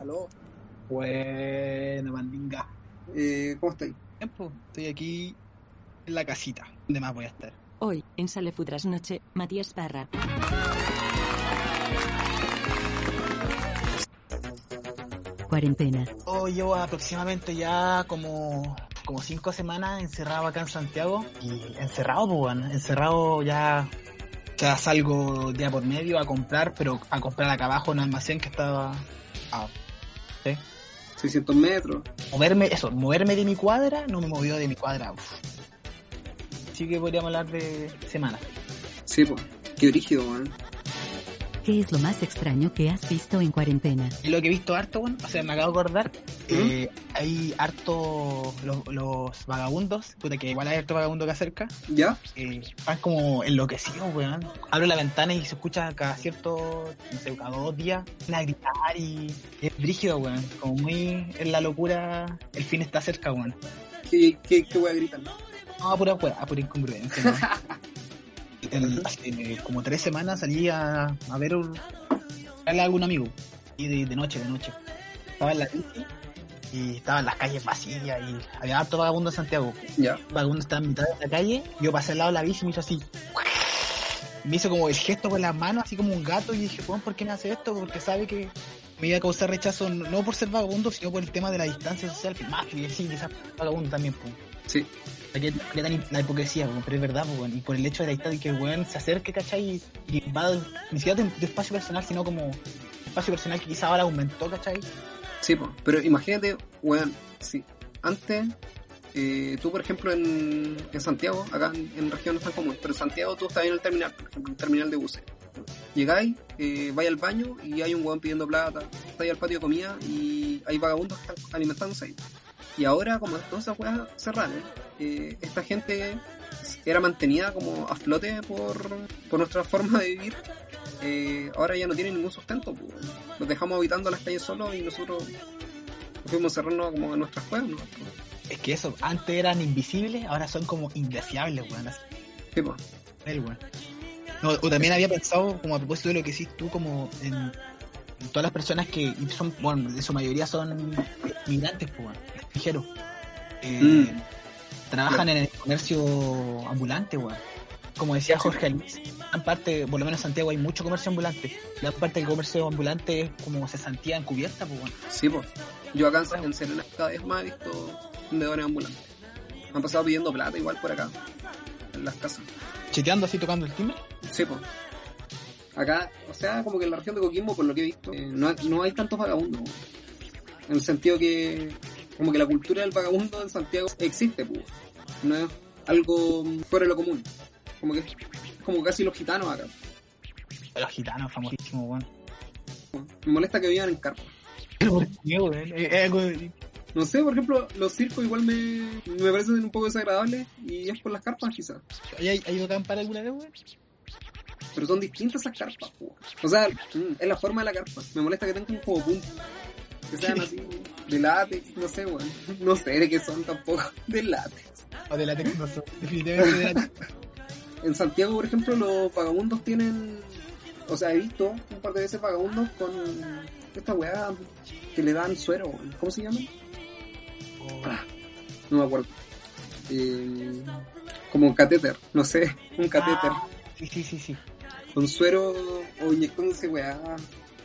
Aló, Bueno, mandinga. eh, ¿cómo estáis? Tiempo, estoy aquí en la casita. ¿Dónde más voy a estar? Hoy, en Sale Futras Noche, Matías Parra. Cuarentena. Oh, llevo aproximadamente ya como, como cinco semanas encerrado acá en Santiago. Y encerrado, pues, bueno, encerrado ya. Ya salgo día por medio a comprar, pero a comprar acá abajo en un almacén que estaba. a- ¿sí? 600 metros. Moverme, eso, moverme de mi cuadra no me movió de mi cuadra. uf. Así que podríamos hablar de semanas. Sí, pues. Qué brígido, weón. ¿Qué es lo más extraño que has visto en cuarentena? Y lo que he visto harto, bueno, o sea, me acabo de acordar, eh, hay harto los, los vagabundos, puta que igual hay harto vagabundo que acerca, ¿Ya? eh, están como enloquecidos, weón. Abro la ventana y se escucha cada cierto, no sé, cada dos días, a gritar y es brígido, weón. Como muy en la locura, el fin está cerca, weón. ¿Qué, qué, qué voy a gritar? No, a pura a pura incongruencia, ¿no? El- hace como tres semanas salí a, a ver un, a algún amigo. Y de, de noche, de noche. Estaba en la y estaban las calles vacías y había harto vagabundo en Santiago. Ya. Vagabundo estaba en mitad de la calle, yo pasé al lado de la bici y me hizo así. Me hizo como el gesto con las manos, así como un gato, y dije, Juan, ¿por qué me hace esto? Porque sabe que me iba a causar rechazo no por ser vagabundo, sino por el tema de la distancia social, que más que sí, quizás vagabundo también, pues. Sí. ¿Qué, qué tan la hipocresía, weón? pero es verdad, pues, weón. y por el hecho de la distancia que el weón se acerque, ¿cachai? Y, va ni siquiera de, de espacio personal, sino como espacio personal que quizá ahora aumentó, ¿cachai? Sí, pues. Pero imagínate, weón, sí. Antes, eh, tú, por ejemplo, en, en Santiago, acá en, en región no es tan común, pero en Santiago tú estás en el terminal, por ejemplo, en el terminal de buses. Llegáis, eh, vais al baño y hay un weón pidiendo plata, estáis al patio de comida y hay vagabundos que están alimentándose ahí. Y ahora, como todas esas weas cerradas, eh, esta gente era mantenida como a flote por, por nuestra forma de vivir. eh, ahora ya no tienen ningún sustento. pues. Los dejamos habitando las calles solos y nosotros fuimos cerrarnos como en nuestras cuevas. ¿no? Es que eso, antes eran invisibles, ahora son como indeseables, weón. Sí, pues. el weón. No, o también había pensado, como a propósito de lo que hiciste tú, como en todas las personas que son, bueno, de su mayoría son migrantes, pues, weón, extranjeros. Eh, Mm. trabajan en el comercio ambulante, weón. Como decía Jorge Luis, gran parte, por lo menos en Santiago hay mucho comercio ambulante. Gran parte del comercio ambulante es como cesantía encubierta, pues bueno. Sí, pues. Yo acá en, en Serena cada vez más he visto vendedores ambulantes. Me han pasado pidiendo plata igual por acá, en las casas. Cheteando así, tocando el timbre. Sí, pues. Acá, o sea, como que en la región de Coquimbo, por lo que he visto, eh, no, hay- no hay tantos vagabundos. En el sentido que, como que la cultura del vagabundo en Santiago existe, pues. No es algo fuera de lo común. Como que es como casi los gitanos acá. Los gitanos famosísimos, weón. Me molesta que vivan en carpa. No sé, por ejemplo, los circos igual me, me parecen un poco desagradables y es por las carpas quizás. ¿Hay, hay ido a acampar alguna vez, weón? Pero son distintas esas carpas, po. O sea, mm, es la forma de la carpa. Me molesta que tengan como puntos. Que sean así, de látex, no sé, weón. No sé de qué son tampoco. De látex. O de la tecnología. Definitivamente de la En Santiago, por ejemplo, los vagabundos tienen. O sea, he visto un par de veces vagabundos con esta weá que le dan suero. ¿cómo se llama? Ah, no me acuerdo. Eh, como un catéter, no sé, un catéter. Ah, Sí, sí, sí, sí. Con suero o inyectándose weá.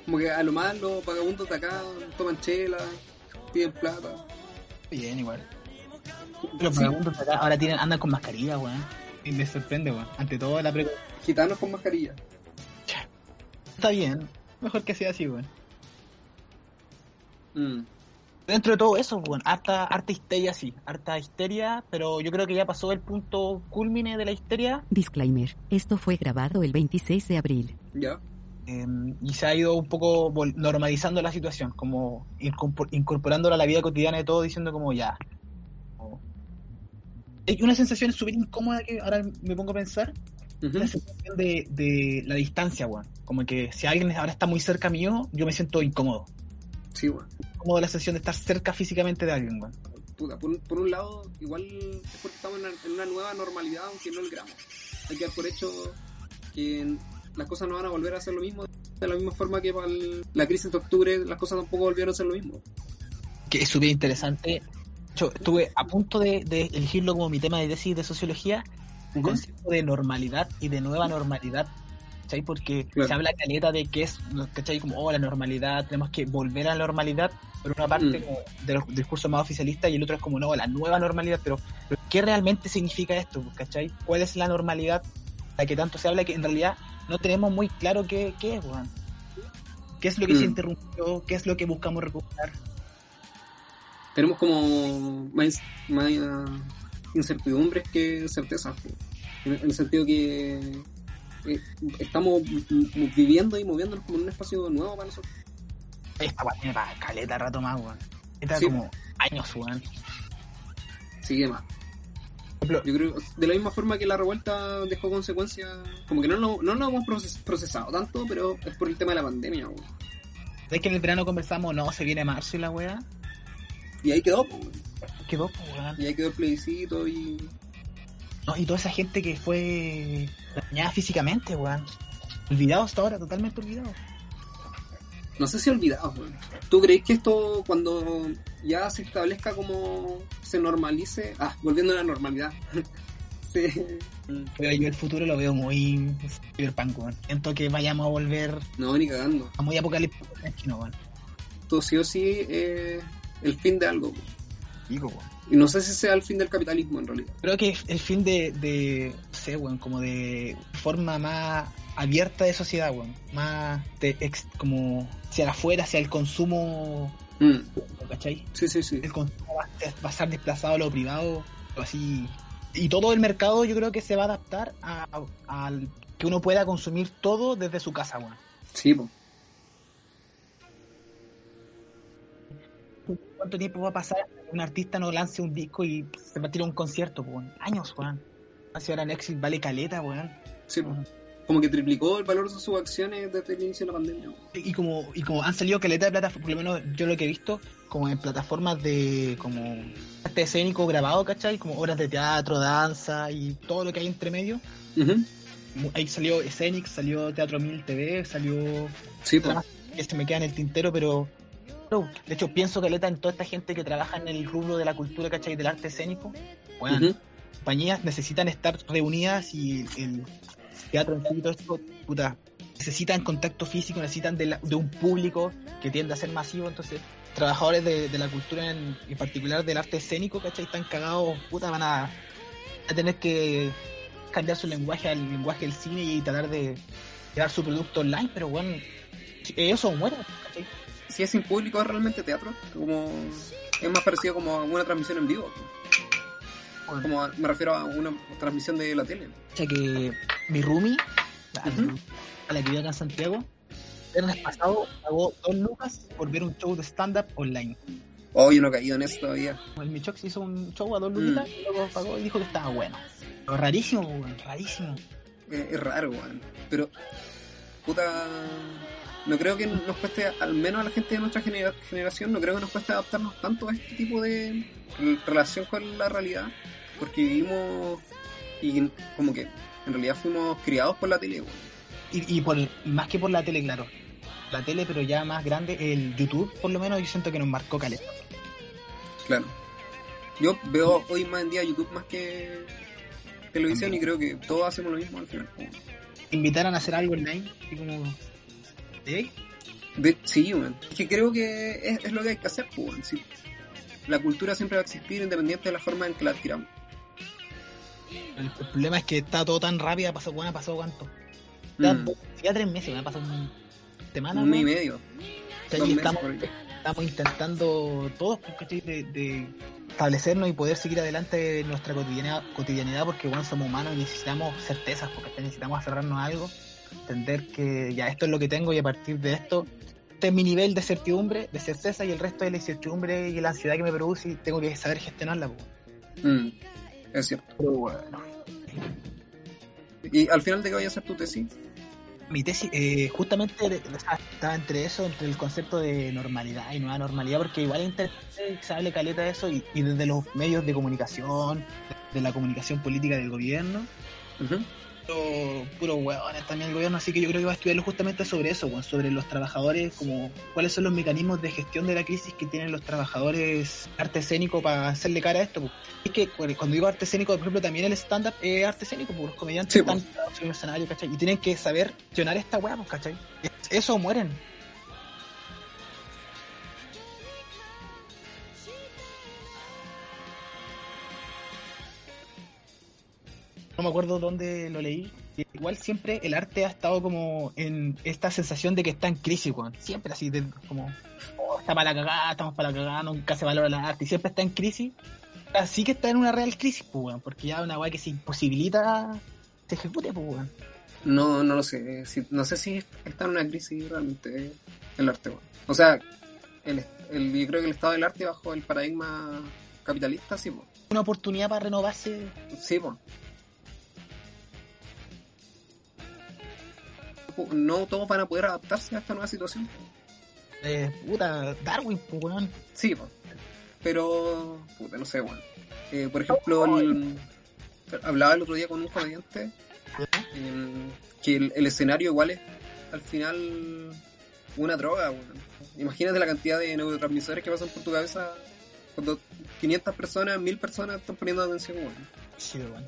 Como que a lo más los vagabundos de acá toman chela, piden plata. Bien, igual. Los Sí, vagabundos de acá ahora tienen, andan con mascarilla, weón. Y me sorprende, weón. Ante todo, la pre... gitanos con mascarilla. Está bien. Mejor que sea así, weón. Mm. Dentro de todo eso, weón, harta, harta histeria, sí. Harta histeria, pero yo creo que ya pasó el punto culmine de la histeria. Disclaimer. Esto fue grabado el 26 de abril. Ya. eh, y se ha ido un poco normalizando la situación, como incorpor- incorporándola a la vida cotidiana de todo, diciendo como ya. como- Hay una sensación súper incómoda que ahora me pongo a pensar, Ujú. la sensación de, de la distancia, weón. Como que si alguien ahora está muy cerca mío, yo me siento incómodo. Sí, weón. Incómodo la sensación de estar cerca físicamente de alguien, weón. Puta, por, un- por un lado, igual es porque estamos en una, en una nueva normalidad, aunque no el gramo. Hay que dar por hecho que las cosas no van a volver a ser lo mismo de la misma forma que para el- la crisis de octubre las cosas tampoco volvieron a ser lo mismo. que es súper interesante. Yo estuve a punto de, de elegirlo como mi tema de tesis de sociología, un Ujú. concepto de normalidad y de nueva normalidad. ¿Cachai? Porque Claro. se habla caleta de que es, ¿cachai? Como, oh, la normalidad, tenemos que volver a la normalidad, por una parte Mm. como de los discursos más oficialistas y el otro es como, no, la nueva normalidad, pero, pero ¿qué realmente significa esto? ¿Cachai? ¿Cuál es la normalidad? La que tanto se habla que en realidad no tenemos muy claro qué, qué es, weón. ¿Qué es lo que Mm. se interrumpió? ¿Qué es lo que buscamos recuperar? Tenemos como más, más uh, incertidumbres que certezas. po. En, en el sentido que eh, estamos viviendo y moviéndonos como en un espacio nuevo para nosotros. Esta weá tiene para caleta rato más, weón. Esta Sí. como años, weón. Sigue más. Por ejemplo, Yo creo, de la misma forma que la revuelta dejó consecuencias, como que no lo, no lo hemos proces- procesado tanto, pero es por el tema de la pandemia. po. ¿Ves que en el verano conversamos, no, se viene marzo y la weá? Y ahí quedó, po, Quedó, pues, weón. y ahí quedó el plebiscito y No, y toda esa gente que fue dañada físicamente, weón. Olvidado hasta ahora, totalmente olvidado. No sé si olvidado, weón. ¿Tú crees que esto cuando ya se establezca como se normalice? Ah, volviendo a la normalidad. sí. Pero yo el futuro lo veo muy cyberpunk, weón. Siento que vayamos a volver No, ni cagando. a muy apocalíptico, no, weón. Esto sí o sí eh, el fin de algo. po. Digo, weón. Y no sé si sea el fin del capitalismo en realidad. Creo que el fin de, de no sé, weón, como de forma más abierta de sociedad, weón. Más de ex- como hacia afuera, hacia el consumo, Mm, ¿cachai? Sí, sí, sí. el consumo va a, va a estar desplazado a lo privado, o así. Y todo el mercado yo creo que se va a adaptar a, a- que uno pueda consumir todo desde su casa, weón. Sí, po. ¿Cuánto tiempo va a pasar un artista no lance un disco y se va a tirar un concierto, weón? Años, weón. Así ahora Netflix vale caleta, weón. Sí, po. Como que triplicó el valor de sus acciones desde el inicio de la pandemia. Y como, y como han salido caleta de plataformas, por lo menos yo lo que he visto, como en plataformas de como arte escénico grabado, ¿cachai? Como obras de teatro, danza y todo lo que hay entre medio. Ujú. Ahí salió Escenix, salió Teatro Mil TV, salió Sí, más que se me queda en el tintero, pero de hecho pienso caleta en toda esta gente que trabaja en el rubro de la cultura, ¿cachai? Del arte escénico. Bueno, compañías necesitan estar reunidas y el teatro en todo esto, puta, necesitan contacto físico, necesitan de, la- de un público que tiende a ser masivo, entonces trabajadores de, de la cultura en, en particular del arte escénico, ¿cachai? Están cagados, puta, van a, a tener que cambiar su lenguaje al lenguaje del cine y tratar de llevar su producto online, pero bueno, ellos son mueren, ¿cachai? Si es sin público es realmente teatro. Como es más parecido como a una transmisión en vivo. Bueno. Como a- me refiero a una transmisión de la tele. O sea que mi roomie, la, Ujú. a la que vive acá en Santiago, el viernes pasado pagó dos lucas por ver un show de stand-up online. Oh, yo no he caído en eso todavía. El Michox hizo un show a dos Mm. lucitas y luego pagó y dijo que estaba bueno. Pero rarísimo, weón, rarísimo. Eh, es raro, weón. Pero, puta. No creo que nos cueste, al menos a la gente de nuestra genera- generación, no creo que nos cueste adaptarnos tanto a este tipo de re- relación con la realidad. Porque vivimos. Y como que en realidad fuimos criados por la tele, weón. Y, y por, y más que por la tele, claro. La tele, pero ya más grande, el YouTube, por lo menos, yo siento que nos marcó caleta. Claro. Yo veo hoy más en día YouTube más que televisión y creo que todos hacemos lo mismo al final. Invitaran a hacer algo online, así como. De, sí, weón. Es que creo que es, es lo que hay que hacer, pues, weón. Sí. La cultura siempre va a existir independiente de la forma en que la adquiramos. El, el problema es que está todo tan rápido, ha pasado, bueno, ha pasado cuánto. Ya, Mm, ya tres meses, me ha pasado una semana. un mes y medio. O sea, dos y meses estamos, estamos intentando todos pues, ¿cachai? de, de establecernos y poder seguir adelante en nuestra cotidianidad, cotidianidad porque bueno, somos humanos y necesitamos certezas, porque necesitamos aferrarnos a algo, entender que ya esto es lo que tengo y a partir de esto, este es mi nivel de certidumbre, de certeza y el resto de la incertidumbre y la ansiedad que me produce y tengo que saber gestionarla. Mm, es cierto. Pero bueno. ¿Y al final de qué vaya a hacer tu tesis? Mi tesis, eh, justamente de- o sea, estaba entre eso, entre el concepto de normalidad y nueva normalidad, porque igual se hable caleta de eso y, y desde los medios de comunicación, de la comunicación política del gobierno. Puro, puro hueones también el gobierno, así que yo creo que va a estudiarlo justamente sobre eso, weón, sobre los trabajadores, como cuáles son los mecanismos de gestión de la crisis que tienen los trabajadores arte escénico para hacerle cara a esto. po. Es que cu- cuando digo arte escénico, por ejemplo, también el stand-up es arte escénico, porque los comediantes Sí, están parados en un escenario, ¿cachai? Y tienen que saber gestionar esta hueá, pues, ¿cachai? Es- Eso mueren. No me acuerdo dónde lo leí. Igual siempre el arte ha estado como en esta sensación de que está en crisis, weón. Siempre así, de, como, oh, está para la cagada, estamos para la cagada, nunca se valora la arte y siempre está en crisis. Así que está en una real crisis, pues, weón, porque ya una weá que se imposibilita se ejecute, pues, weón. No, no lo sé. Si- no sé si está en una crisis realmente el arte. weón. O sea, el, el- yo creo que el estado del arte bajo el paradigma capitalista, sí, po. Una oportunidad para renovarse. Sí, po. No todos van a poder adaptarse a esta nueva situación. Eh, puta, Darwin, pues, weón. Sí, po. pero, puta, no sé, bueno. Eh, por ejemplo, el- hablaba el otro día con un comediante eh, que el, el escenario igual es al final una droga, weón. Imagínate la cantidad de neurotransmisores que pasan por tu cabeza cuando 500 personas, 1000 personas están poniendo atención, weón. Sí, weón.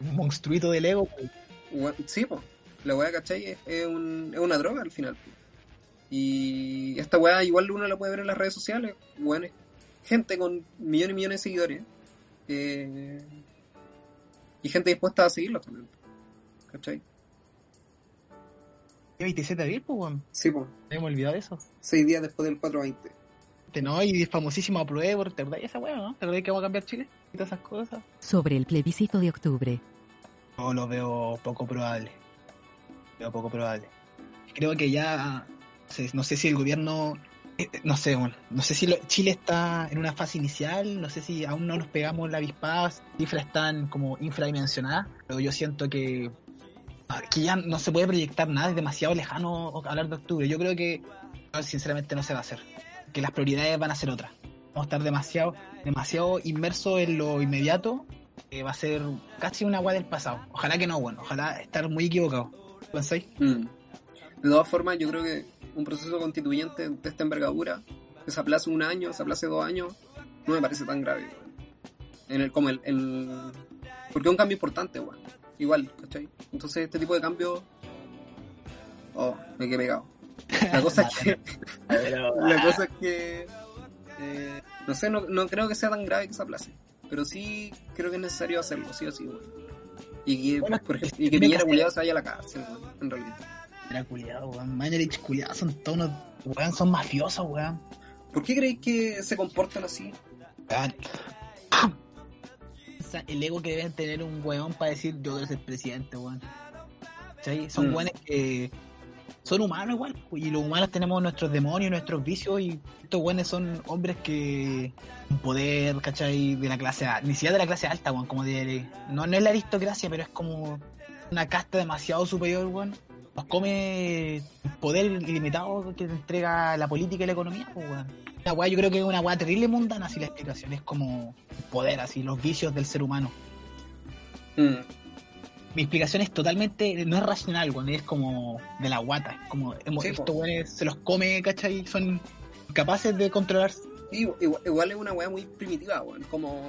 Un monstruito del ego, pues. Weón, Sí, po. La weá, ¿cachai? Es, es un- es una droga al final. Y esta weá igual uno la puede ver en las redes sociales. Es gente con millones y millones de seguidores. eh, y gente dispuesta a seguirlos también. ¿Cachai? ¿Qué 27 de abril, pues, weón? Sí, pues. Hemos olvidado eso. Seis días después del 420. Este, ¿no? Y famosísimo Apruebo, ¿te acordás de esa weá, no? ¿Te acordás que vamos a cambiar Chile? Y todas esas cosas. Sobre el plebiscito de octubre. Yo lo veo poco probable. Veo poco probable. Creo que ya. No sé, si el gobierno. eh, No sé, bueno, no sé si Chile está en una fase inicial, no sé si aún no nos pegamos la avispada, cifras están como infradimensionadas, pero yo siento que, que ya no se puede proyectar nada, es demasiado lejano hablar de octubre. Yo creo que sinceramente no se va a hacer, que las prioridades van a ser otras. Vamos a estar demasiado, demasiado inmersos en lo inmediato que va a ser casi una agua del pasado. Ojalá que no, bueno, ojalá estar muy equivocado. ¿Pensáis? Mm. De todas formas, yo creo que un proceso constituyente de esta envergadura, que se aplace un año, se aplace dos años, no me parece tan grave. En el, como el, el- Porque es un cambio importante, weón. Igual, ¿cachai? Entonces este tipo de cambios... Oh, me quedé pegado. La cosa es que... La cosa es que... eh, no sé, no, no creo que sea tan grave que se aplace. Pero sí creo que es necesario hacerlo, sí o sí, weón. Y que, Bueno, por ejemplo, y que Piñera culiado se vaya a la cárcel, weón, en realidad. Era culiado, weón. Mañalich culiado, son todos unos, weón, son mafiosos, weón. ¿Por qué creéis que se comportan así? Weón. El ego que deben tener un weón para decir yo quiero ser presidente, weón. ¿Cachai? Son Mm. weones que son humanos igual, y los humanos tenemos nuestros demonios, nuestros vicios, y estos weones son hombres que un poder, ¿cachai? De la clase ni siquiera de la clase alta, weón, como de, no, no es la aristocracia, pero es como una casta demasiado superior, weón. Nos come poder ilimitado que te entrega la política y la economía, weón. Una weá, yo creo que es una weá terrible mundana, así la explicación, es como poder, así, los vicios del ser humano. Mm. Mi explicación es totalmente, no es racional, weón, es como de la guata, es como hemos- Sí, estos weones se los come, ¿cachai? Son capaces de controlarse. Sí, igual, igual es una weá muy primitiva, weón. Como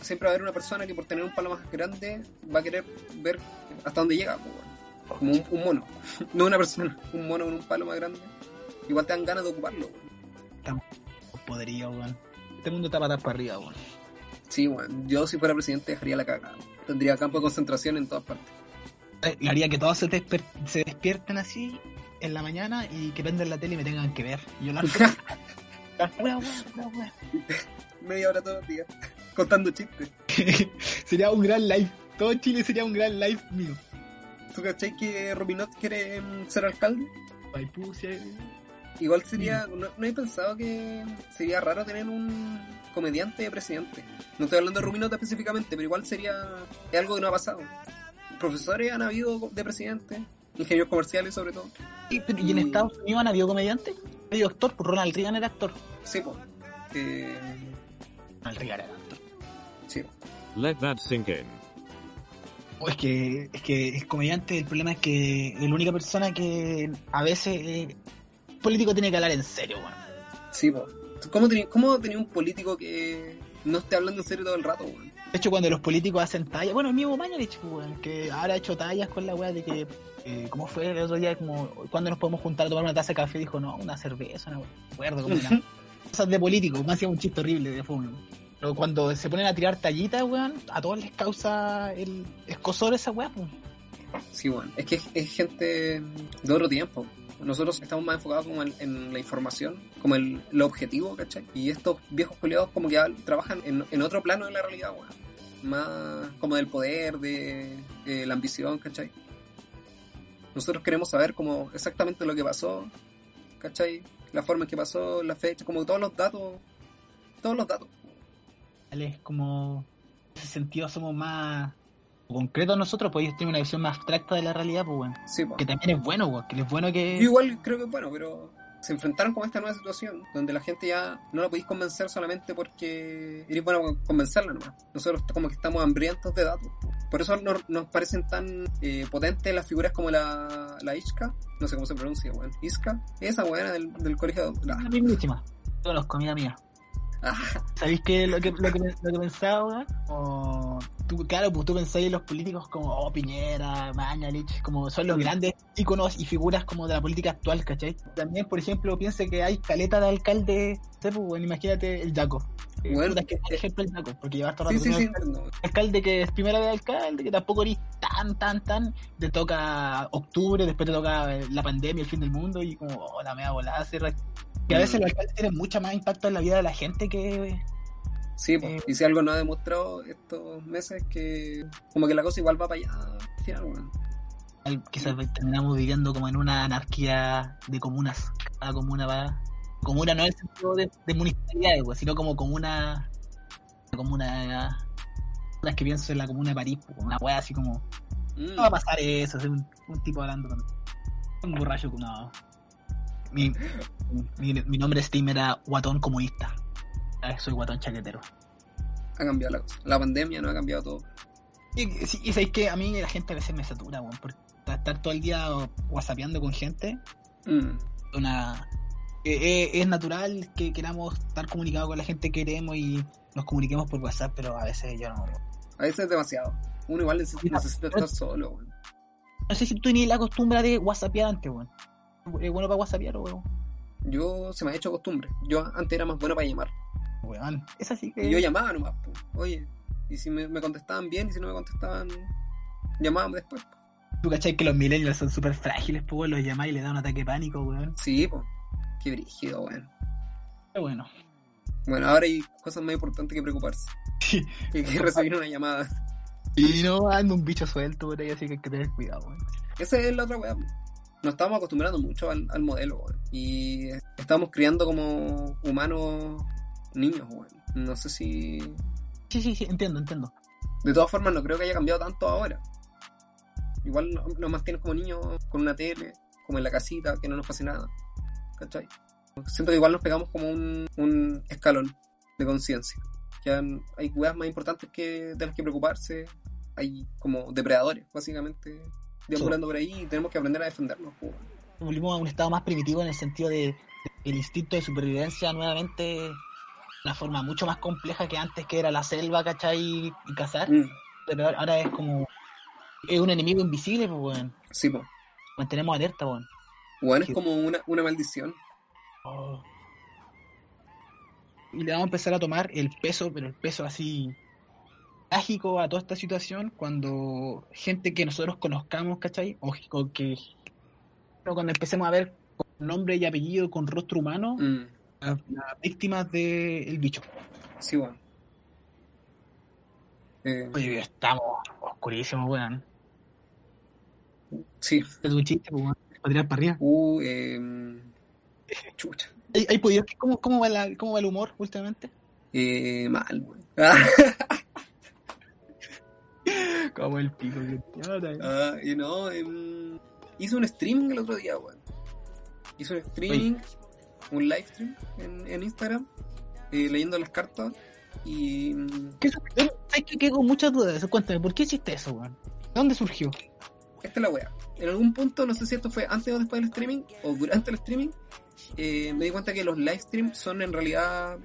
siempre va a haber una persona que por tener un palo más grande va a querer ver hasta dónde llega, weón. Como un, un mono. no una persona, un mono con un palo más grande. Igual te dan ganas de ocuparlo, weón. Poderío, weón. Este mundo está patas para arriba, weón. Sí, weón. Yo si fuera presidente dejaría la cagada. Tendría campo de concentración en todas partes. Eh, Y haría que todos se, desper- se despierten así en la mañana y que prenden la tele y me tengan que ver. Y yo la pura weá. Media hora todos los días. Contando chistes. sería un gran live. Todo Chile sería un gran live mío. ¿Tú cachai que Rubinot quiere mm, ser alcalde? Paipucia. Igual sería, no, no he pensado que sería raro tener un comediante de presidente. No estoy hablando de Rubinot específicamente, pero igual sería es algo que no ha pasado. Profesores han habido de presidente, ingenieros comerciales sobre todo. Y, pero- ¿y en. Estados Unidos han habido comediantes? Ha habido actor, pues Ronald Reagan era actor. Sí, pues. Eh, Ronald Reagan era actor. sí. Let that sink in. Pues que, es que el comediante, el problema es que es la única persona que a veces eh, político tiene que hablar en serio, weón. Sí, po. ¿Cómo tenía, cómo tenía un político que no esté hablando en serio todo el rato, weón? De hecho, cuando los políticos hacen tallas, bueno, el mismo Mañalich, weón, que ahora ha hecho tallas con la weá de que, eh, ¿cómo fue el otro día? Como, ¿cuándo nos podemos juntar a tomar una taza de café? Dijo, no, una cerveza, una. No recuerdo cómo era. Cosas de políticos, más hacía un chiste horrible de fútbol. Pero cuando se ponen a tirar tallitas, weón, a todos les causa el escosor esa weá, pues. Sí, weón. Es que es, es gente de otro tiempo. Nosotros estamos más enfocados como en, la información, como el, lo objetivo, ¿cachai? Y estos viejos culiados como que trabajan en, otro plano de la realidad, weón. Más como del poder, de eh, la ambición, ¿cachai? Nosotros queremos saber como exactamente lo que pasó, ¿cachai? La forma en que pasó, la fecha, como todos los datos, todos los datos. Es como, en ese sentido somos más concretos nosotros, pues ellos tienen una visión más abstracta de la realidad, pues bueno. Sí, po. Que también es bueno, weón, que es bueno que... Yo igual creo que es bueno, pero se enfrentaron con esta nueva situación donde la gente ya no la podéis convencer solamente porque eres bueno con convencerla nomás. Nosotros como que estamos hambrientos de datos. Por eso nos, nos parecen tan eh, potentes las figuras como la, la Iska, no sé cómo se pronuncia, weón. Iska, esa buena del, del colegio. La Ah, mismísima. Yo los comida mía. ¿Sabéis qué lo que, lo que, lo que pensaba, weón? O tú, claro, pues tú pensáis en los políticos como oh, Piñera, Mañalich, como son los grandes íconos y figuras como de la política actual, ¿cachai? También, por ejemplo, piense que hay caleta de alcalde, no sé, pues, bueno, imagínate el Jaco. Eh, Bueno, es que, por ejemplo, el Jaco, porque lleva todo sí, sí, sí. no. alcalde que es primera vez alcalde, que tampoco eres tan, tan, tan, te toca octubre, después te toca eh, la pandemia, el fin del mundo, y como, oh, la mea volada, se que a veces los alcaldes tienen mucho más impacto en la vida de la gente que... Sí. Eh. y si algo no ha demostrado estos meses que como que la cosa igual va para allá al final, Quizás terminamos viviendo como en una anarquía de comunas. Cada comuna va... Comuna no en el sentido de, de municipalidades, pues, sino como comuna... Comuna... Las que pienso en la comuna de París, pues, una wea así como... Mm. No va a pasar eso, es un, un tipo hablando con un borracho no. Mi, mi, mi nombre de Steam era Guatón Comunista. Ahora soy Guatón Chaquetero. Ha cambiado la cosa. La pandemia no ha cambiado todo. Y, y, y sabéis que a mí la gente a veces me satura, weón, por estar todo el día whatsappeando con gente. Mm. Una, eh, eh, es natural que queramos estar comunicados con la gente que queremos y nos comuniquemos por WhatsApp, pero a veces yo no. A veces es demasiado. Uno igual necesita estar solo, weón. No sé si tú tenías la costumbre de whatsappear antes, weón. ¿Es bueno para whatsappear o weón? Yo se me ha hecho costumbre. Yo antes era más bueno para llamar. Weón, es así que. Y yo llamaba nomás, po. Oye, y si me, me contestaban bien y si no me contestaban, llamábamos después. po. Tú cachai que los millennials son súper frágiles, pues weón, los llamáis y le da un ataque de pánico, weón. Sí, pues. Qué brígido, weón. Pero bueno. Bueno, ahora hay cosas más importantes que preocuparse. Que, que recibir una llamada. Y no anda un bicho suelto por ahí, así que hay que tener cuidado, weón. Esa es la otra weá. Nos estamos acostumbrando mucho al, al modelo, weón. Y estamos criando como humanos niños, weón. No sé si Sí, sí, sí, entiendo, entiendo. De todas formas, no creo que haya cambiado tanto ahora. Igual no- nos mantienes como niños con una tele, como en la casita, que no nos pase nada. ¿Cachai? Siento que igual nos pegamos como un, un escalón de conciencia. Ya hay weas más importantes que de las que preocuparse. Hay como depredadores, básicamente, deambulando por ahí y tenemos que aprender a defendernos. pues. Volvimos a un estado más primitivo en el sentido de, de el instinto de supervivencia nuevamente una forma mucho más compleja que antes que era la selva, ¿cachai? Y cazar. Mm, Pero ahora es como es un enemigo invisible, pues weón. sí, pues. Mantenemos alerta, weón. Bueno, es Sí. como una, una maldición. Y le vamos a empezar a tomar el peso, pero el peso así trágico a toda esta situación cuando gente que nosotros conozcamos, ¿cachai? O, o que cuando empecemos a ver con nombre y apellido, con rostro humano, Mm, las, las víctimas del bicho. sí, bueno. Eh, Oye, estamos oscurísimos, weón. sí. Es un chiste, pues, weón. Para tirar para arriba. Uh, eh, chucha. ¿Hay, hay podido- ¿Cómo, cómo, va la- ¿Cómo va el humor últimamente? Eh, mal, weón. Como el pico que ah, y no, em, hice un streaming el otro día, weón. Hice un streaming, un live stream en, en Instagram, eh, leyendo las cartas y mm, ¿Qué, ¿Sabes que quedo con muchas dudas de eso? Cuéntame, ¿por qué hiciste eso, weón? ¿Dónde surgió? Esta es la wea. En algún punto, no sé si esto fue antes o después del streaming, o durante el streaming, eh, me di cuenta que los live streams son en realidad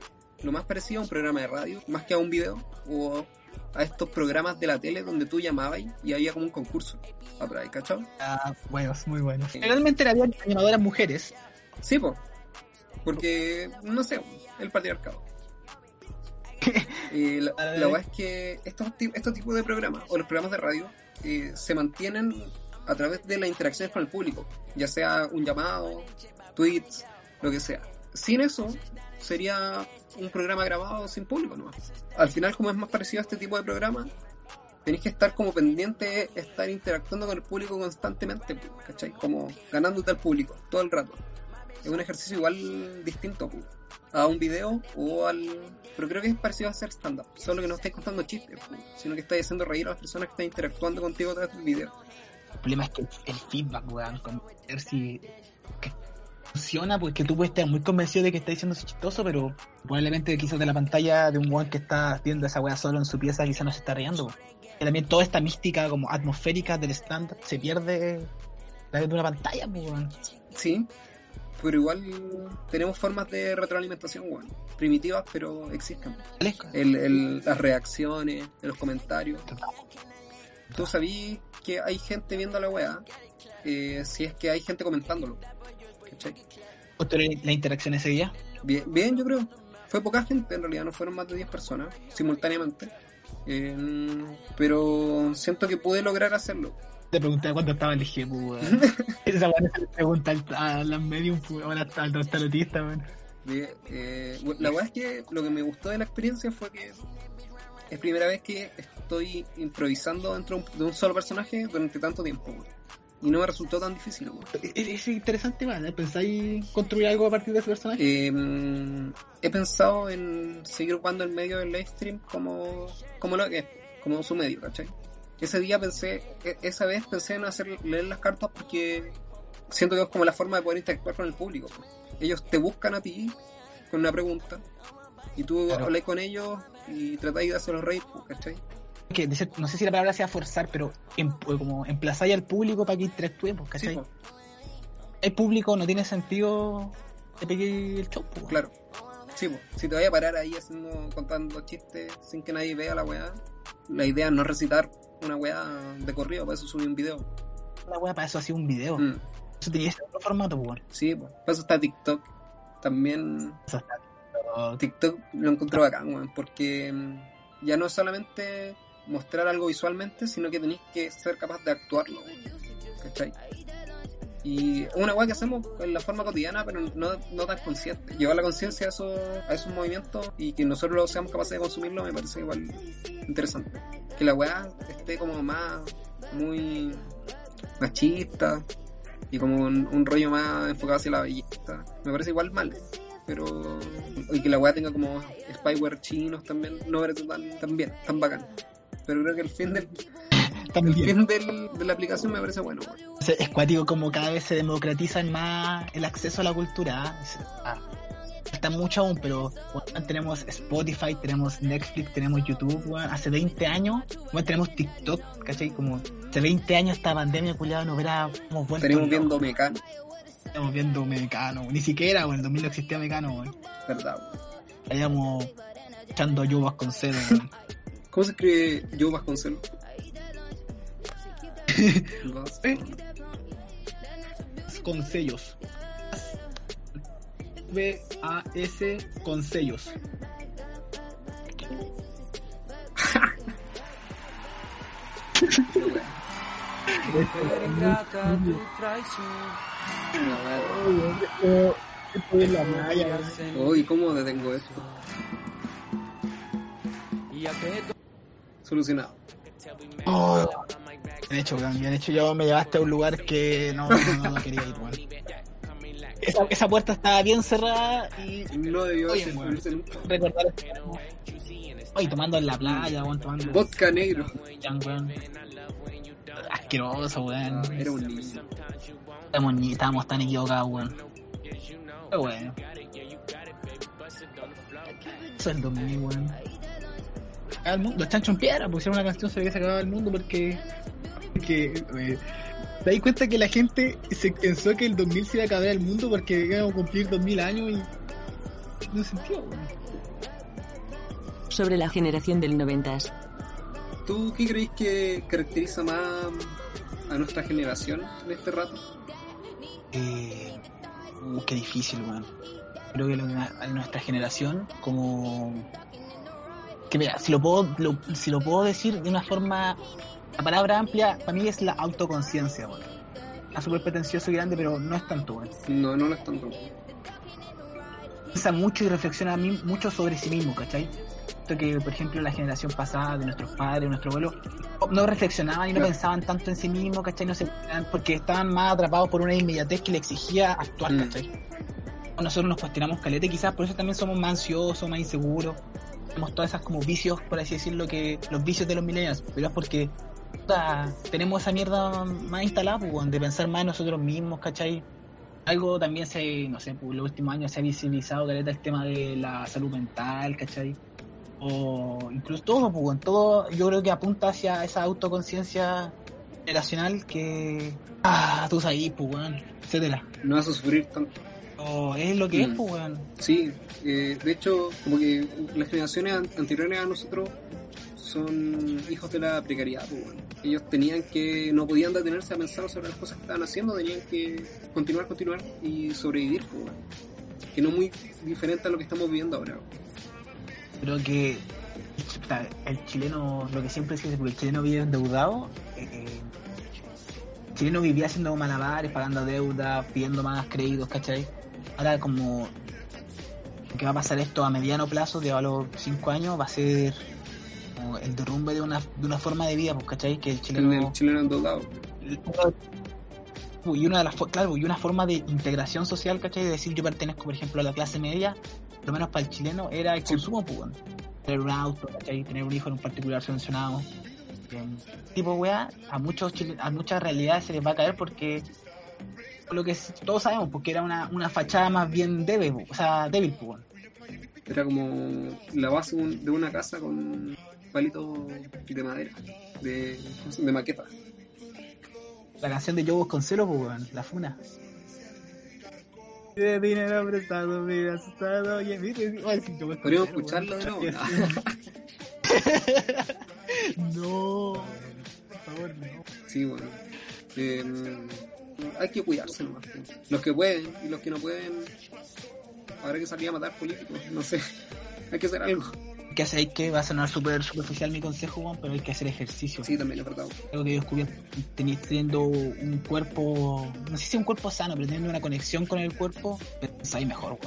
lo más parecido a un programa de radio, más que a un video, o a estos programas de la tele donde tú llamabas y había como un concurso. Ahí, ¿cachao? Ah, buenos, muy buenos. Realmente había animadoras mujeres. Sí, pues. Porque, no sé, el patriarcado. Eh, la, la verdad es que estos, estos tipos de programas, o los programas de radio, eh, se mantienen a través de las interacciones con el público, ya sea un llamado, tweets, lo que sea. Sin eso, sería un programa grabado sin público, ¿no? Al final, como es más parecido a este tipo de programa, tenéis que estar como pendiente, estar interactuando con el público constantemente, ¿cachai? Como ganándote al público todo el rato. Es un ejercicio igual distinto pu, a un video o al... Pero creo que es parecido a hacer stand-up, solo que no estáis contando chistes, pu, sino que estáis haciendo reír a las personas que están interactuando contigo a través del video. El problema es que el feedback, weón, con ver si funciona, porque tú puedes estar muy convencido de que está diciendo chistoso, pero probablemente quizás de la pantalla de un weón que está viendo esa weá solo en su pieza quizás no se está riendo. Y también toda esta mística como atmosférica del stand se pierde a través de una pantalla, pues, weón. Sí, pero igual tenemos formas de retroalimentación, weón. Primitivas, pero existen. ¿Vale? El, el- las reacciones, los comentarios. Tú sabí que hay gente viendo la weá, eh, si es que hay gente comentándolo. ¿Cachai? ¿Cuánto era la interacción ese día? Bien, bien, yo creo. Fue poca gente, en realidad, no fueron más de 10 personas simultáneamente. Eh, pero siento que pude lograr hacerlo. Te pregunté cuánto estaba el GPU, weón. Esa pregunta a las medium, ahora al tarotista, weón. Eh, bueno, la verdad es que lo que me gustó de la experiencia fue que es primera vez que estoy improvisando dentro de un- de un solo personaje durante tanto tiempo. Y no me resultó tan difícil. weón. Es, es interesante, man. ¿Pensáis construir algo a partir de ese personaje? Eh, he pensado en seguir ocupando el medio del live stream como, como lo que es, como su medio, ¿cachai? Ese día pensé, e- esa vez pensé en hacer leer las cartas porque siento que es como la forma de poder interactuar con el público. Ellos te buscan a ti con una pregunta y tú Claro. hablas con ellos y tratáis de hacerlos reír, ¿cachai? Que de no sé si la palabra sea forzar, pero em- como emplazar al público para que interactuemos, ¿cachai? Sí, pues, El público no tiene sentido que pegue el show, pues. claro. Sí, pues, si te vayas a parar ahí haciendo, contando chistes sin que nadie vea la weá, la idea es no recitar una weá de corrido, para eso subí un video. La wea para eso hacía un video. Mm, Eso tenía ese otro formato, pues. bueno. sí, pues, para eso está TikTok. También Eso está- pero- TikTok lo encuentro bacán, weón, porque mm, ya no solamente mostrar algo visualmente, sino que tenéis que ser capaz de actuarlo, ¿cachai? Y una weá que hacemos en la forma cotidiana, pero no, no tan consciente. Llevar la conciencia a a esos movimientos y que nosotros seamos capaces de consumirlo me parece igual interesante. Que la weá esté como más, muy machista y como un, rollo más enfocado hacia la belleza. Me parece igual mal pero y que la weá tenga como spyware chinos también no parece tan, tan bien, tan bacán. Pero creo que el fin del, está el fin del, de la aplicación me parece bueno. weón. O sea, es cuático como cada vez se democratizan más el acceso a la cultura. ¿ah? Es- ah, mucho aún, pero bueno, tenemos Spotify, tenemos Netflix, tenemos YouTube, weón. Hace 20 años, bueno, tenemos TikTok, ¿cachai? Como hace 20 años esta pandemia, culiado, no hubiéramos vuelto Estaríamos locos. viendo Mecano, Estamos viendo Mecano, ni siquiera, weón, en 2000 no existía Mecano. ¿verdad? weón? Estaríamos echando lluvas con cero. ¿Cómo se escribe Joe Vasconcelos? Vas- con sellos. V-A-S con sellos. en la playa, Oh, ¿y cómo detengo esto? Solucionado. Oh, bien hecho, bien hecho. Yo me llevaste a un lugar que no, no, no quería ir, weón. Esa, esa puerta estaba bien cerrada y No debió Oye, recordar. Oye, tomando en la playa, weón, tomando. Vodka negro. Asqueroso, weón. Era un niño. Estamos, ni- estábamos tan equivocados, weón. Pero bueno. Eso es el 2000, weón. Acaba el mundo. Los chanchos en piedra pusieron una canción sobre que se acababa el mundo porque que eh, te das cuenta que la gente se pensó que el 2000 se iba a acabar el mundo porque íbamos a cumplir 2000 años y no sentido, weón. Sobre la generación del 90. ¿Tú qué crees que caracteriza más a nuestra generación en este rato? Eh, uh, qué difícil, weón. Creo que lo que a nuestra generación, como. Que mira, si lo puedo, lo- si lo puedo decir de una forma. La palabra amplia, para mí es la autoconciencia, weón. Es súper pretencioso y grande, pero no es tanto. No, no lo es tanto. Piensa mucho y reflexiona mucho sobre sí mismo, ¿cachai? Esto que, por ejemplo, la generación pasada de nuestros padres, de nuestros abuelos, no reflexionaban y no pensaban tanto en sí mismos, ¿cachai? No se, porque estaban más atrapados por una inmediatez que le exigía actuar, Mm. ¿cachai? Nosotros nos cuestionamos calete, quizás por eso también somos más ansiosos, más inseguros. Tenemos todas esas como vicios, por así decirlo, que los vicios de los millennials, pero es porque tenemos esa mierda más instalada, pues, de pensar más en nosotros mismos, ¿cachai? Algo también se, no sé, pues, los últimos años se ha visibilizado caleta el tema de la salud mental, ¿cachai? O incluso todo, pues, todo yo creo que apunta hacia esa autoconciencia generacional que... Ah, tú sabes, pues, etcétera. No a sufrir tanto. O es lo que es, Mm. pues, weón. Sí, eh, de hecho, como que las generaciones an- anteriores a nosotros son hijos de la precariedad. pues, bueno. Ellos tenían que, no podían detenerse a pensar sobre las cosas que estaban haciendo, tenían que continuar, continuar y sobrevivir. pues, bueno. Que no muy diferente a lo que estamos viviendo ahora. Creo que el chileno, lo que siempre se dice, porque el chileno vive endeudado, eh, el chileno vivía haciendo malabares, pagando deuda, pidiendo más créditos, ¿cachai? Ahora como que va a pasar esto a mediano plazo, de a los 5 años, va a ser como el derrumbe de una, de una forma de vida, pues, ¿cachai? Que el chileno... el chileno endeudado. y una de las claro y una forma de integración social ¿cachai? de decir yo pertenezco por ejemplo a la clase media por lo menos para el chileno era el Sí. consumo pues bueno. tener un auto ¿cachai? tener un hijo en un particular subvencionado Bien. tipo weá a muchos a muchas realidades se les va a caer porque por lo que todos sabemos porque era una, una fachada más bien débil o sea débil pues bueno. Era como la base de un- de una casa con palitos de madera, de, de maqueta. la canción de Yo Celo pues weón, la funa de dinero prestado, asustado, oye, mire, Voz Podríamos escucharlo de weón. nuevo. no, por favor, no. Sí, bueno. Eh, hay que cuidarse nomás. Los que pueden y los que no pueden, habrá que salir a matar políticos, no sé. Hay que hacer algo. Que hacer que va a sonar súper superficial mi consejo, weón, pero hay que hacer ejercicio. Sí, también es verdad. Algo que yo descubrí teni- teniendo un cuerpo, no sé si un cuerpo sano, pero teniendo una conexión con el cuerpo, pensáis mejor.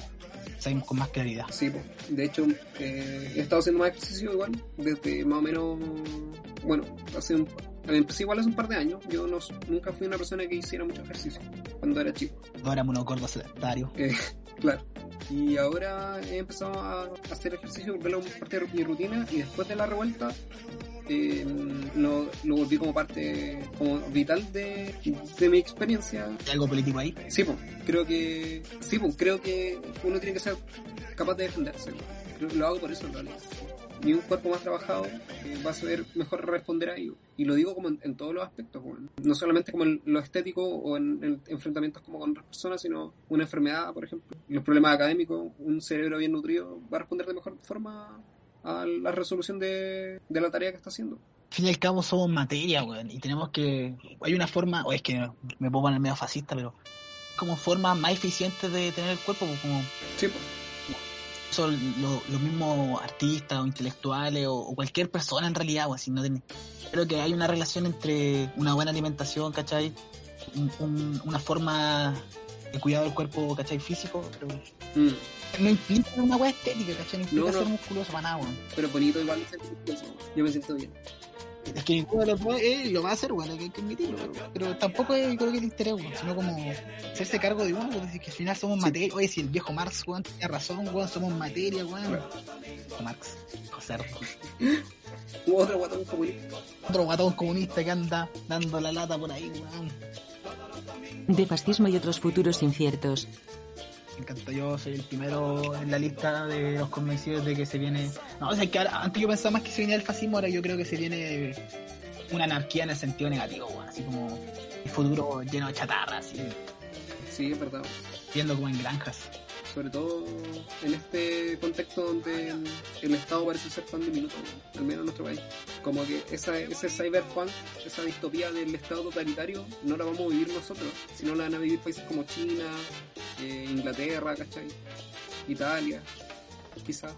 Pensáis con más claridad. Sí, pues. De hecho, eh, he estado haciendo más ejercicio igual, desde más o menos. Bueno, hace un. Empecé igual hace un par de años. Yo no, nunca fui una persona que hiciera mucho ejercicio cuando era chico. Ahora monocordо sedentario. Eh, claro. Y ahora he empezado a hacer ejercicio, verlo como parte de mi rutina y después de la revuelta eh, lo, lo volví como parte como vital de, de mi experiencia. ¿Hay algo político ahí? Sí, pues, creo que sí, pues, creo que uno tiene que ser capaz de defenderse. Lo hago por eso en realidad. Y un cuerpo más trabajado eh, va a saber mejor responder a ello. Y lo digo como en, en todos los aspectos, bueno. no solamente como en lo estético o en, en enfrentamientos como con otras personas, sino una enfermedad, por ejemplo, los problemas académicos, un cerebro bien nutrido va a responder de mejor forma a la resolución de, de la tarea que está haciendo. Al fin y al cabo somos materia, weón, y tenemos que... Hay una forma, o es que me puedo poner medio fascista, pero como forma más eficiente de tener el cuerpo, pues, como Sí, pues. Son lo- los mismos artistas o intelectuales o, o cualquier persona en realidad, o así, no tiene- creo que hay una relación entre una buena alimentación, ¿cachai? Un- un- una forma de cuidado del cuerpo, ¿cachai? Físico, pero Mm. no implica una weá estética, ¿cachai? No implica No, no. ser musculoso para nada, weón. Pero bonito igual sentirse eso. Yo me siento bien. Es que ninguno de los dos eh, lo va a hacer, bueno, hay que admitirlo, pero, pero tampoco es, creo que el interés, weón, sino como hacerse cargo de uno, porque decir que al final somos Sí. materia. Oye, si el viejo Marx, weón, tenía razón, weón, somos materia, weón. Claro. Marx, hijo cerdo. Hubo otro guatón comunista. Otro guatón comunista que anda dando la lata por ahí, weón. De fascismo y otros futuros inciertos. Me encanta, yo soy el primero en la lista de los convencidos de que se viene. No, o sea, que ahora, antes yo pensaba más que se venía el fascismo, ahora yo creo que se viene una anarquía en el sentido negativo, weón. Así como el futuro lleno de chatarra, así, Sí, es verdad. viendo como en granjas. Sobre todo en este contexto donde el Estado parece ser tan diminuto, al menos en nuestro país. Como que esa, ese cyberpunk, esa distopía del Estado totalitario, no la vamos a vivir nosotros, sino la van a vivir países como China, eh, Inglaterra, ¿cachai? Italia, quizás.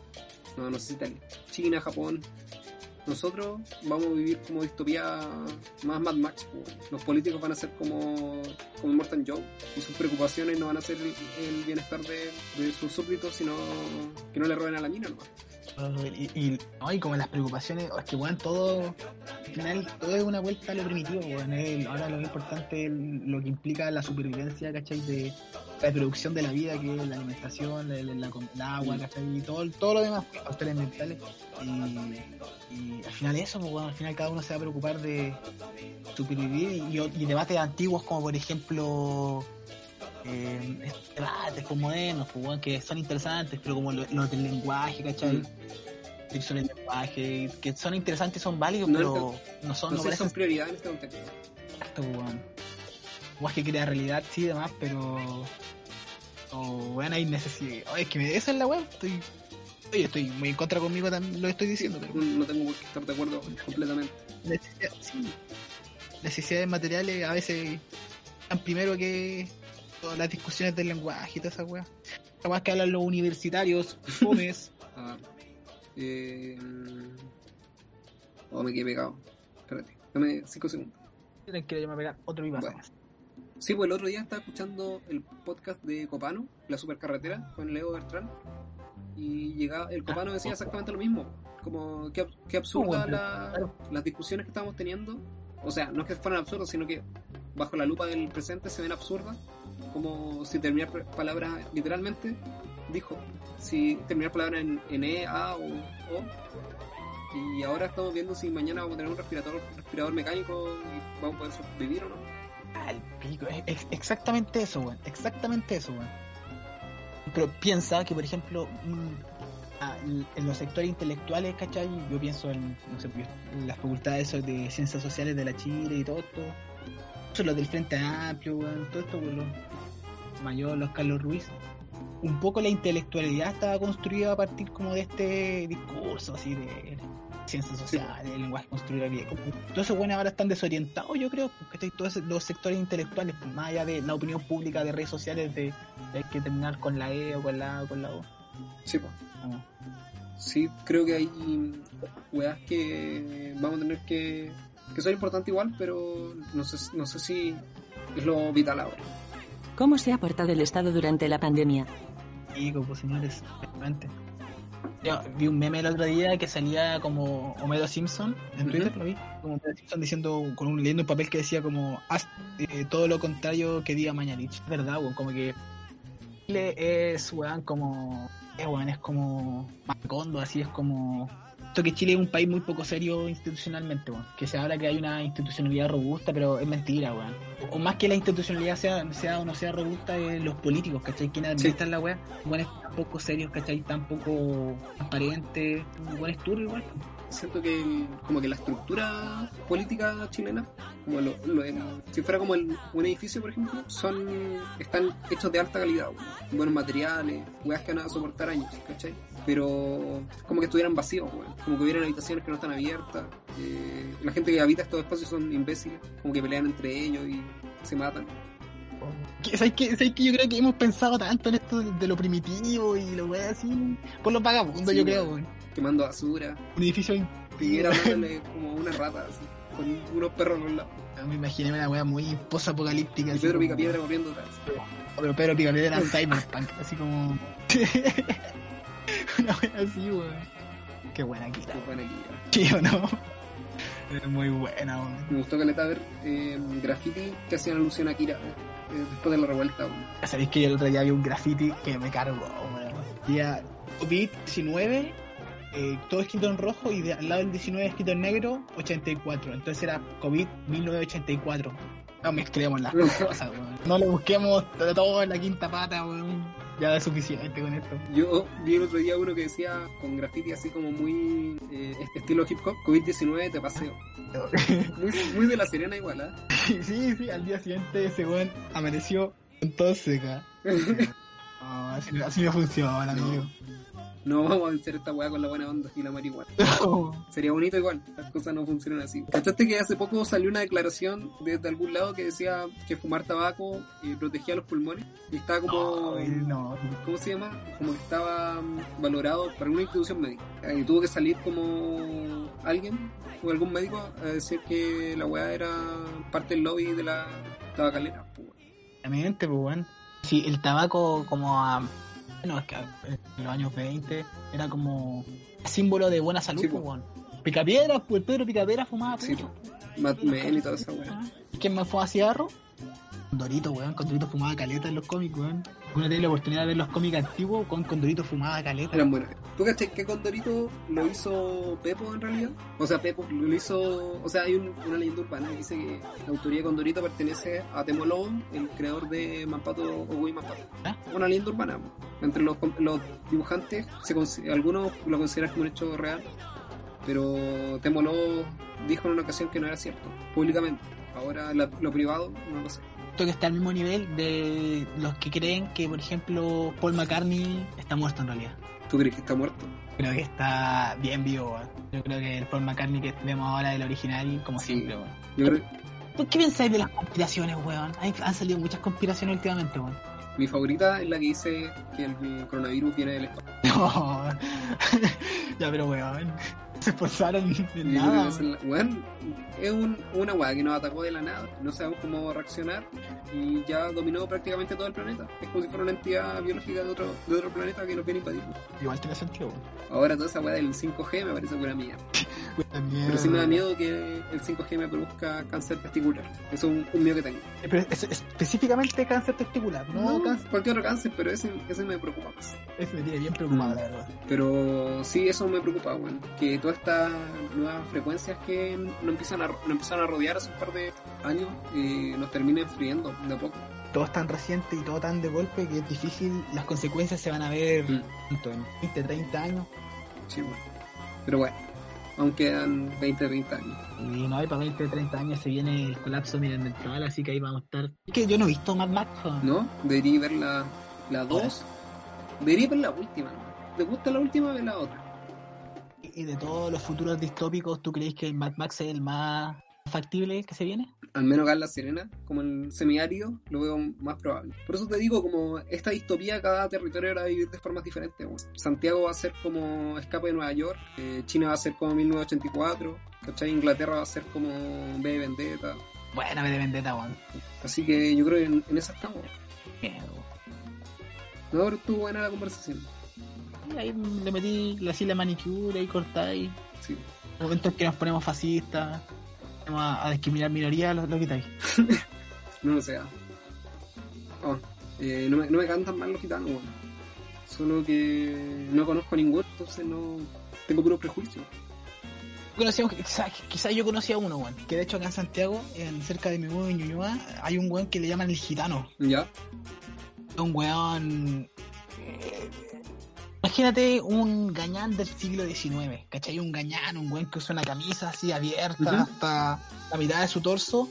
No, no sé si Italia. China, Japón. Nosotros vamos a vivir como distopía más Mad Max. Los políticos van a ser como, como Morton Joe y sus preocupaciones no van a ser el, el bienestar de, de sus súbditos, sino que no le roben a la mina nomás. Y, y, no, y como las preocupaciones, es que weón, todo, al final, todo es una vuelta a lo primitivo, weón. es- ahora lo importante es lo que implica la supervivencia, ¿cachai? De reproducción de la vida, que es la alimentación, la, la- la el agua, ¿cachai? Y todo, todo lo demás, factores mentales. Y, y al final eso, pues, al final cada uno se va a preocupar de supervivir y, y debates antiguos como por ejemplo eh, debates pues, modernos, pues, que son interesantes, pero como lo- los del lenguaje, ¿cachai? Mm. El sobre el lenguaje, que son interesantes, son válidos, No, pero no son, No no son prioridad en este contexto. exacto, weón. Que crea realidad, sí, y demás, pero. O, weón, hay necesidad. Oye, es que me, esa es la weón, estoy. Oye, estoy muy en contra conmigo también, lo estoy diciendo, pero. No, no tengo por qué estar de acuerdo completamente. necesidad- sí, necesidades materiales a veces están primero que todas las discusiones del lenguaje y toda esa weá. Weá que hablan los universitarios, fomes. Ah, eh, oh, me quedé pegado. Espérate, dame 5 segundos. Tienen que yo me pegar otro vivazo Bueno. Sí, pues el otro día estaba escuchando el podcast de Copano, La Supercarretera, con Leo Bertrán. Y llegaba, el Copano decía exactamente lo mismo. Como que absurda la- las discusiones que estábamos teniendo. O sea, no es que fueran absurdas, sino que bajo la lupa del presente se ven absurdas. Como si terminar palabras literalmente, dijo, si terminar palabras en, en E, A o O. Y ahora estamos viendo si mañana vamos a tener un respirador, respirador mecánico y vamos a poder sobrevivir o no. El pico, exactamente eso, weón. Exactamente eso, weón. Pero piensa que, por ejemplo, mm, en los sectores intelectuales, ¿cachai? Yo pienso en, no sé, pues, las facultades de ciencias sociales de la Chile y todo esto. Son los del Frente Amplio, todo esto, weón, los Mayor, los Carlos Ruiz. Un poco la intelectualidad estaba construida a partir como de este discurso así de ciencias sociales, el lenguaje construido bien. Como, todos esos buenos ahora están desorientados, yo creo, porque todos los sectores intelectuales, pues, más allá de la opinión pública de redes sociales, de, de hay que terminar con la E o con la A o con la O. Sí, pues. Sí, creo que hay weas que vamos a tener que, que son importantes igual, pero no sé, no sé si es lo vital ahora. ¿Cómo se ha portado el Estado durante la pandemia? Pico, pues señores, realmente. Yo vi un meme el otro día que salía como Homero Simpson en Twitter, lo vi, como Homero Simpson diciendo, con un, leyendo un papel que decía como, haz eh, todo lo contrario que diga Mañalich. Es verdad, weón, como que Chile es, weón, como, es, weón, es como Macondo, así es como... Esto que Chile es un país muy poco serio institucionalmente, weón. Que se habla que hay una institucionalidad robusta, pero es mentira, weón. O más que la institucionalidad sea, sea o no sea robusta, es los políticos, ¿cachai? Quienes administran la weá. Buenos tan poco serios, ¿cachai? Tan poco transparentes. Buen turbios igual. Siento que el- como que la estructura política chilena, como lo, lo- el- si fuera como el- un edificio, por ejemplo, son están hechos de alta calidad, weón. buenos materiales, weas que van a soportar años, ¿cachai? Pero como que estuvieran vacíos, weón. como que hubieran habitaciones que no están abiertas, eh, la gente que habita estos espacios son imbéciles, como que pelean entre ellos y se matan. Que- ¿Sabes qué? ¿Sabes qué? Yo creo que hemos pensado tanto en esto de, de lo primitivo y lo weá así. Por los vagabundos, Sí, yo creo, weón. Quemando basura, Un edificio. Dándole como una rata, así, con unos perros a los lados. Me imaginé una weá muy post-apocalíptica. Y así Pedro como- Picapiedra corriendo atrás. Pero Pedro Picapiedra era Cyberpunk, así como. una weá así, weón. Qué buena Kira. Qué buena aquí, ya. Sí o no. Es muy buena, weón. Me gustó caleta ver eh, graffiti que hacían alusión a Kira eh, después de la revuelta. weón. Sabéis que el otro día vi un graffiti que me cargó, weón. Día COVID-19, eh, todo escrito en rojo y de, al lado del 19 escrito en negro, 84. Entonces era COVID 1984. No mezclemos las cosas, weón. No le busquemos todo en la quinta pata, weón. Ya es suficiente con esto. Yo vi el otro día uno que decía con graffiti así como muy eh, estilo hip hop, COVID-19 te paseo. Muy, muy de la Serena igual, ¿ah? sí, sí, al día siguiente ese weón amaneció con seca. No, así, así no funciona, amigo. No vamos a vencer esta weá con la buena onda y la marihuana. Sería bonito igual, las cosas no funcionan así. ¿Cachaste que hace poco salió una declaración desde algún lado que decía que fumar tabaco eh, protegía los pulmones? Y estaba como... No. ¿Cómo se llama? Como que estaba mm, valorado para una institución médica. Y tuvo que salir como alguien o algún médico a decir que la weá era parte del lobby de la tabacalera. Obviamente, pues. Sí, el tabaco como a... Bueno, es que en los años 20 era como símbolo de buena salud, Sí, pues, weón. Picapiedra, pues Pedro Picapiedra fumaba Sí. Mad Men y toda esa weá. ¿Quién más fuma cigarro? Condorito, weón. Condorito fumaba caleta en los cómics, weón. Uno tiene la oportunidad de ver los cómics antiguos con Condorito fumaba caleta. Eran buenas. ¿Tú cachai que Condorito lo hizo Pepo en realidad? O sea, Pepo lo hizo. O sea, hay un- una leyenda urbana que dice que la autoría de Condorito pertenece a Temo Lobo, el creador de Mampato y Mampato. ¿Ah? Una leyenda urbana. Entre los, los dibujantes, se algunos lo consideran como un hecho real, pero Temo Lobo dijo en una ocasión que no era cierto, públicamente. Ahora la- lo privado, no lo sé. Siento que está al mismo nivel de los que creen que, por ejemplo, Paul McCartney está muerto en realidad. ¿Tú crees que está muerto? Creo que está bien vivo. Yo creo que el Paul McCartney que vemos ahora del original, como Sí. siempre, weón. Yo creo ¿Por qué pensáis de las conspiraciones, weón? Hay- han salido muchas conspiraciones últimamente, weón. mi favorita es la que dice que el coronavirus viene del espacio. No. ya, pero weón. Se esforzaron en nada. esa es un- una weá que nos atacó de la nada. No sabemos cómo reaccionar y ya dominó prácticamente todo el planeta. Es como si fuera una entidad biológica de otro, de otro planeta que nos viene a invadir. Igual tiene sentido. Ahora toda esa weá del 5G me parece pura mía. Pero sí me da miedo que el 5G me produzca cáncer testicular. Eso es un, un miedo que tengo. Pero es- específicamente cáncer testicular, ¿no? No, cáncer. cualquier otro cáncer, pero ese, ese me preocupa más. Eso me tiene bien preocupado, la verdad. Pero sí, eso me preocupa, weón. Que estas nuevas frecuencias que nos empiezan a, nos empiezan a rodear hace un par de años eh, nos terminen friendo de a poco. Todo es tan reciente y todo tan de golpe que es difícil. Las consecuencias se van a ver Mm. en 20, 30 años. Sí, weón. Pero bueno, aún quedan 20, 30 años. Y no hay para 20, 30 años se viene el colapso medioambiental, así que ahí vamos a estar. Es que yo no he visto Mad Max. ¿No? Debería ver la, la 2. Debería ver la última. ¿no? ¿Te gusta la última? Ve la otra. Y de todos los futuros distópicos, ¿tú crees que el Mad Max es el más factible que se viene? Al menos acá en La Serena, como en semiárido, lo veo más probable. Por eso te digo, como esta distopía, cada territorio va a vivir de formas diferentes. Santiago va a ser como Escape de Nueva York, eh, China va a ser como 1984, ¿cachai? Inglaterra va a ser como B de Vendetta. Buena, me de vendetta, weón. Así que yo creo que en, en esa estamos. Miedo. No, pero estuvo buena la conversación. Y ahí le metí la silla manicure, ahí cortáis. Sí. Momentos que nos ponemos fascistas, vamos a, a discriminar minorías, lo, lo quitáis. No lo sé. ah. Oh, eh, no, me, no me cantan mal los gitanos, weón. Solo que no conozco a ninguno, entonces no tengo puro prejuicio. Conocíamos, quizás quizá yo conocía a uno, weón. Que de hecho acá en Santiago, en, cerca de mi huevo en Ñuñoa, hay un weón que le llaman el gitano. ¿Ya? Un weón. eh, Imagínate un gañán del siglo XIX, ¿cachai? Un gañán, un weón que usa una camisa así abierta hasta la mitad de su torso,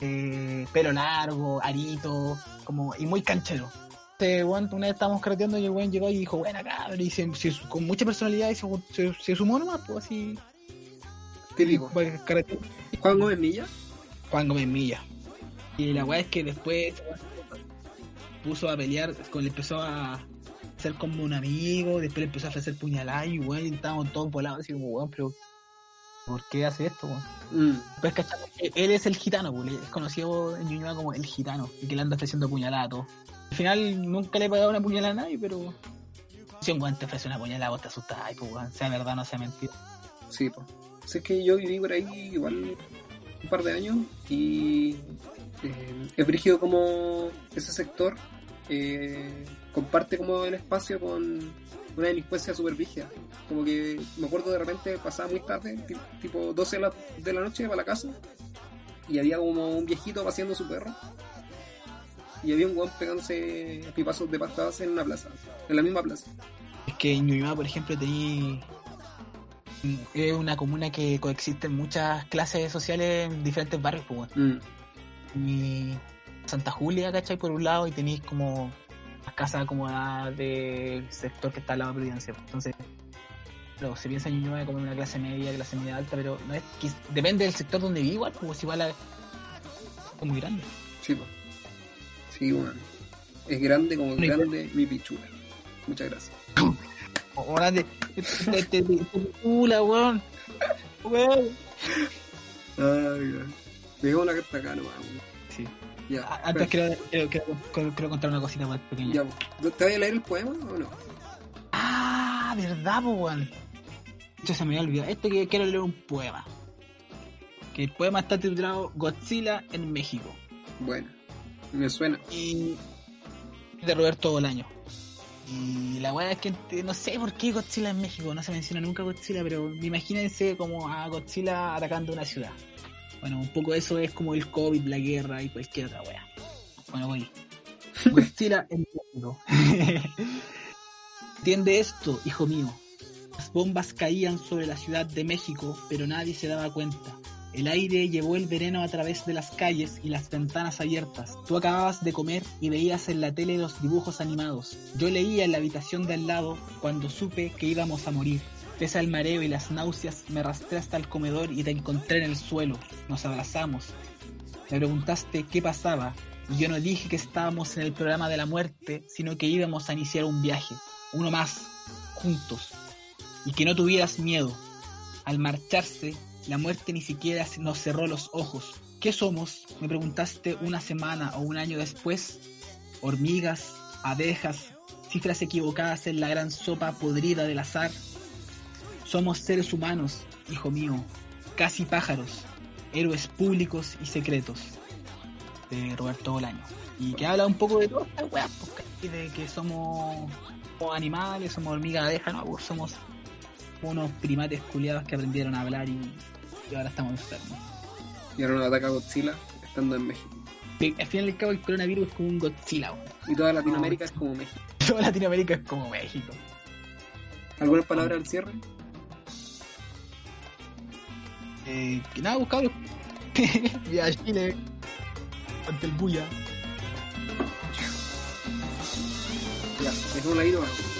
eh, pelo largo, arito, como, y muy canchero. Este weón, una vez estábamos carreteando y el weón llegó y dijo, buena cabrón, y se, se- con mucha personalidad y se, se, se sumó nomás, pues así, Típico. Juan Gómez Milla. Juan Gómez Milla. Y la weá es que después puso a pelear, con, empezó a ser como un amigo, después le empezó a ofrecer puñaladas y weón, y estábamos todos volados así como weón, pero ¿por qué hace esto, weón? Mm. Pues cachamos que él es el gitano, pues, es conocido en Ñuñoa como el gitano, y que le anda ofreciendo puñaladas a todos. Al final nunca le he pagado una puñalada a nadie, pero si un weón te ofrece una puñalada vos te asustas, ay pues weón, sea verdad no sea mentira. Sí, pues. Si es que yo viví por ahí igual un par de años y eh, es brígido como ese sector eh, comparte como el espacio con una delincuencia super brígida. Como que me acuerdo de repente pasaba muy tarde, ti- tipo 12 de la, de la noche para la casa y había como un viejito paseando su perro y había un weón pegándose pipazos de pastadas en una plaza, en la misma plaza. Es que en Ñuñoa, por ejemplo, tení... Es una comuna que coexisten muchas clases sociales en diferentes barrios, pues. Mm. y Santa Julia, ¿cachai? Por un lado, y tenéis como las casas acomodadas del sector que está al lado de Providencia. Entonces, pero se piensa en Ñuñoa como una clase media, clase media alta, pero no es que depende del sector donde vivo, igual, pues igual es muy grande. Sí, po. Sí, weón. Es grande como grande mi pichula. Muchas gracias. O grande, este, este, este, pula, weón. Weón. Ay, ya. Dejemos la carta acá nomás, weón. Sí. Ya. A- Antes quiero, quiero, quiero, quiero- quiero contar una cosita más pequeña. Ya. ¿Te voy a leer el poema o no? Ah, verdad, weón. Hecho, se me había olvidado. Este que quiero leer un poema. Que el poema está titulado Godzilla en México. Bueno, me suena. Y de Roberto Bolaño. Y la weá es que no sé por qué Godzilla en México, no se menciona nunca Godzilla, pero imagínense como a Godzilla atacando una ciudad. Bueno, un poco eso es como el COVID, la guerra y cualquier otra weá. Bueno, voy. Godzilla en. Entiende esto, hijo mío. Las bombas caían sobre la ciudad de México, pero nadie se daba cuenta. El aire llevó el veneno a través de las calles y las ventanas abiertas. Tú acababas de comer y veías en la tele los dibujos animados. Yo leía en la habitación de al lado cuando supe que íbamos a morir. Pese al mareo y las náuseas, me arrastré hasta el comedor y te encontré en el suelo. Nos abrazamos. Me preguntaste qué pasaba y yo no dije que estábamos en el programa de la muerte, sino que íbamos a iniciar un viaje, uno más, juntos, y que no tuvieras miedo. Al marcharse, la muerte ni siquiera nos cerró los ojos. ¿Qué somos? Me preguntaste una semana o un año después. Hormigas, abejas, cifras equivocadas en la gran sopa podrida del azar. Somos seres humanos, hijo mío, casi pájaros, héroes públicos y secretos. De Roberto Bolaño. Y que habla un poco de todas estas weas, pues, de que somos, somos animales, somos hormigas abejas, no, pues, somos unos primates culiados que aprendieron a hablar y, y ahora estamos enfermos. Y ahora nos ataca Godzilla estando en México. Que al fin y al cabo el coronavirus es como un Godzilla, weón. Y toda Latinoamérica es como México. Toda Latinoamérica es como México. ¿Algunas palabras al cierre? Eh, nada, buscado. y a Chile ante el bulla. Ya, dejémosla ahí nomás.